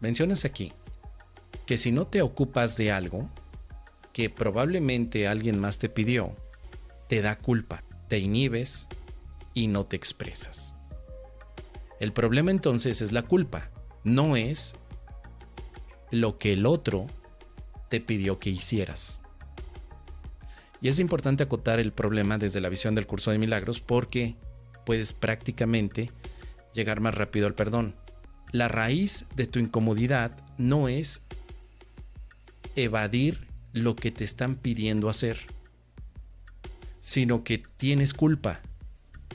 mencionas aquí que si no te ocupas de algo que probablemente alguien más te pidió, te da culpa, te inhibes y no te expresas. El problema entonces es la culpa, no es lo que el otro te pidió que hicieras. Y es importante acotar el problema desde la visión del curso de milagros porque puedes prácticamente llegar más rápido al perdón. La raíz de tu incomodidad no es evadir lo que te están pidiendo hacer, sino que tienes culpa.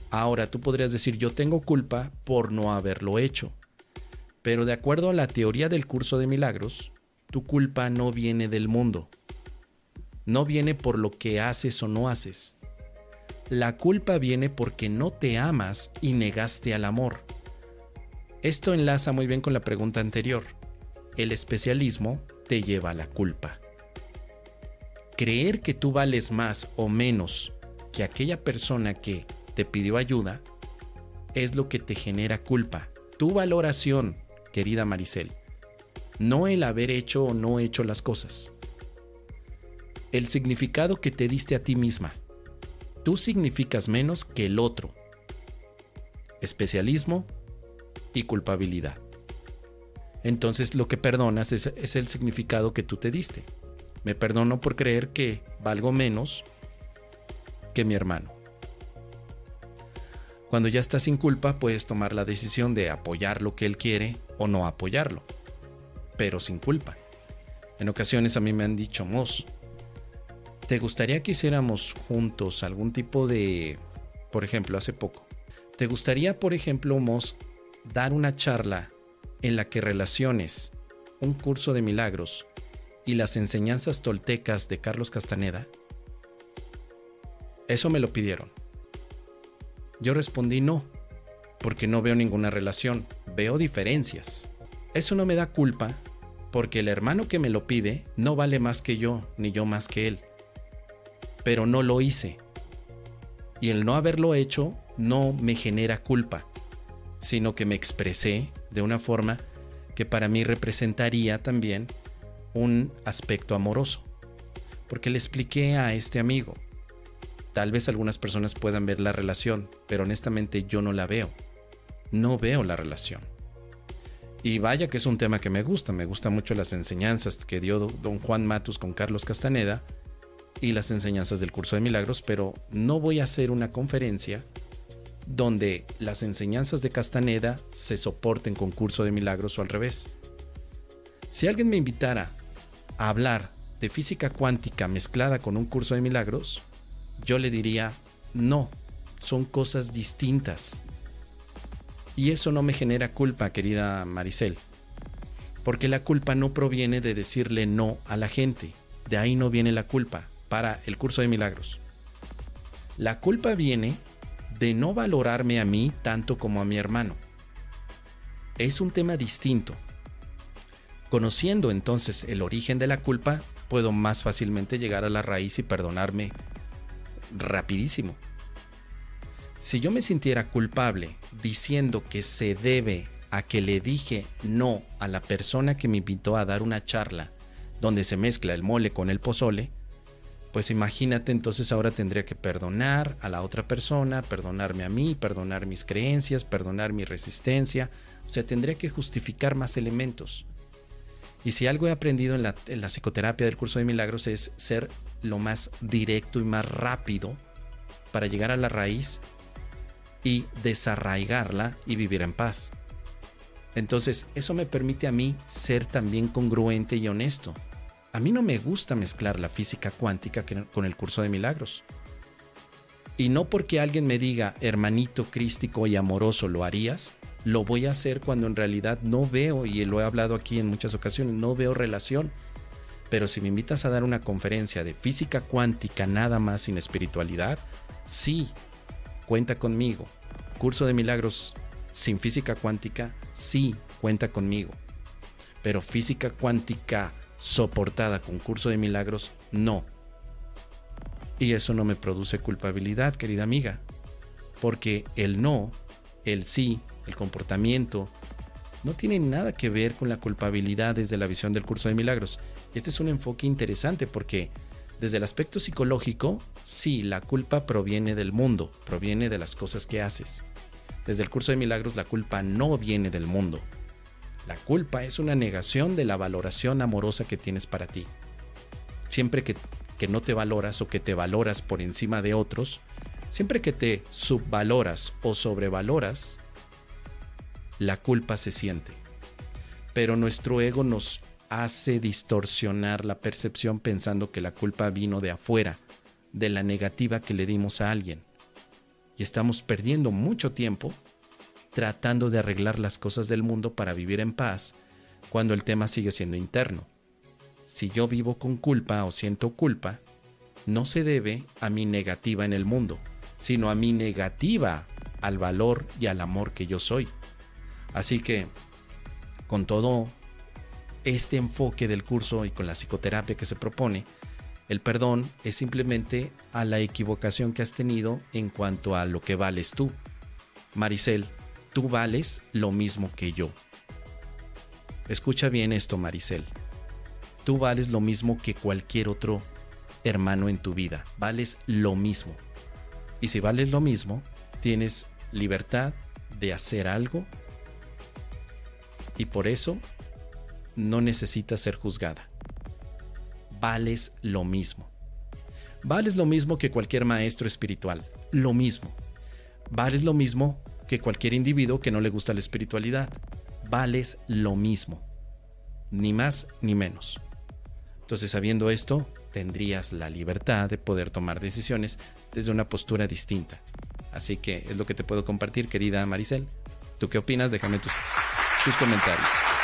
Ahora tú podrías decir yo tengo culpa por no haberlo hecho, pero de acuerdo a la teoría del curso de milagros, tu culpa no viene del mundo, no viene por lo que haces o no haces. La culpa viene porque no te amas y negaste al amor. Esto enlaza muy bien con la pregunta anterior. El especialismo te lleva a la culpa. Creer que tú vales más o menos que aquella persona que te pidió ayuda es lo que te genera culpa. Tu valoración, querida Maricel, no el haber hecho o no hecho las cosas. El significado que te diste a ti misma. Tú significas menos que el otro. Especialismo y culpabilidad entonces lo que perdonas es, el significado que tú te diste. Me perdono por creer que valgo menos que mi hermano. Cuando ya estás sin culpa, puedes tomar la decisión de apoyar lo que él quiere o no apoyarlo, pero sin culpa. En ocasiones a mí me han dicho, Mos, ¿te gustaría que hiciéramos juntos algún tipo de, por ejemplo, hace poco, ¿te gustaría, por ejemplo, Mos, dar una charla en la que relaciones un curso de milagros y las enseñanzas toltecas de Carlos Castaneda? Eso me lo pidieron. Yo respondí no, porque no veo ninguna relación, veo diferencias. Eso no me da culpa, porque el hermano que me lo pide no vale más que yo, ni yo más que él. Pero no lo hice. Y el no haberlo hecho no me genera culpa, sino que me expresé de una forma que para mí representaría también un aspecto amoroso. Porque le expliqué a este amigo, tal vez algunas personas puedan ver la relación, pero honestamente yo no la veo. No veo la relación. Y vaya que es un tema que me gusta, me gustan mucho las enseñanzas que dio don Juan Matus con Carlos Castaneda y las enseñanzas del curso de milagros, pero no voy a hacer una conferencia donde las enseñanzas de Castaneda se soporten con curso de milagros o al revés. Si alguien me invitara a hablar de física cuántica mezclada con un curso de milagros, yo le diría, no, son cosas distintas. Y eso no me genera culpa, querida Maricel, porque la culpa no proviene de decirle no a la gente, de ahí no viene la culpa para el curso de milagros. La culpa viene de no valorarme a mí tanto como a mi hermano. Es un tema distinto. Conociendo entonces el origen de la culpa, puedo más fácilmente llegar a la raíz y perdonarme rapidísimo. Si yo me sintiera culpable diciendo que se debe a que le dije no a la persona que me invitó a dar una charla donde se mezcla el mole con el pozole, pues imagínate, entonces ahora tendría que perdonar a la otra persona, perdonarme a mí, perdonar mis creencias, perdonar mi resistencia, o sea, tendría que justificar más elementos. Y si algo he aprendido en la, psicoterapia del curso de milagros es ser lo más directo y más rápido para llegar a la raíz y desarraigarla y vivir en paz. Entonces, eso me permite a mí ser también congruente y honesto. A mí no me gusta mezclar la física cuántica con el curso de milagros. Y no porque alguien me diga, hermanito crístico y amoroso, ¿lo harías? Lo voy a hacer cuando en realidad no veo, y lo he hablado aquí en muchas ocasiones, no veo relación. Pero si me invitas a dar una conferencia de física cuántica nada más sin espiritualidad, sí, cuenta conmigo. Curso de milagros sin física cuántica, sí, cuenta conmigo. Pero física cuántica soportada con curso de milagros, no. Y eso no me produce culpabilidad, querida amiga, porque el no, el sí, el comportamiento no tiene nada que ver con la culpabilidad desde la visión del curso de milagros. Este es un enfoque interesante porque desde el aspecto psicológico, sí, la culpa proviene del mundo, proviene de las cosas que haces. Desde el curso de milagros, la culpa no viene del mundo. La culpa es una negación de la valoración amorosa que tienes para ti. Siempre que, que no te valoras o que te valoras por encima de otros, siempre que te subvaloras o sobrevaloras, la culpa se siente. Pero nuestro ego nos hace distorsionar la percepción pensando que la culpa vino de afuera, de la negativa que le dimos a alguien. Y estamos perdiendo mucho tiempo tratando de arreglar las cosas del mundo para vivir en paz cuando el tema sigue siendo interno. Si yo vivo con culpa o siento culpa, no se debe a mi negativa en el mundo, sino a mi negativa al valor y al amor que yo soy. Así que, con todo este enfoque del curso y con la psicoterapia que se propone, el perdón es simplemente a la equivocación que has tenido en cuanto a lo que vales tú. Maricel, tú vales lo mismo que yo. Escucha bien esto, Maricel. Tú vales lo mismo que cualquier otro hermano en tu vida. Vales lo mismo. Y si vales lo mismo, tienes libertad de hacer algo y por eso no necesitas ser juzgada. Vales lo mismo. Vales lo mismo que cualquier maestro espiritual. Lo mismo. Vales lo mismo que cualquier individuo que no le gusta la espiritualidad. Vales lo mismo. Ni más ni menos. Entonces, sabiendo esto, tendrías la libertad de poder tomar decisiones desde una postura distinta. Así que es lo que te puedo compartir, querida Maricel. ¿Tú qué opinas? Déjame tus, tus comentarios.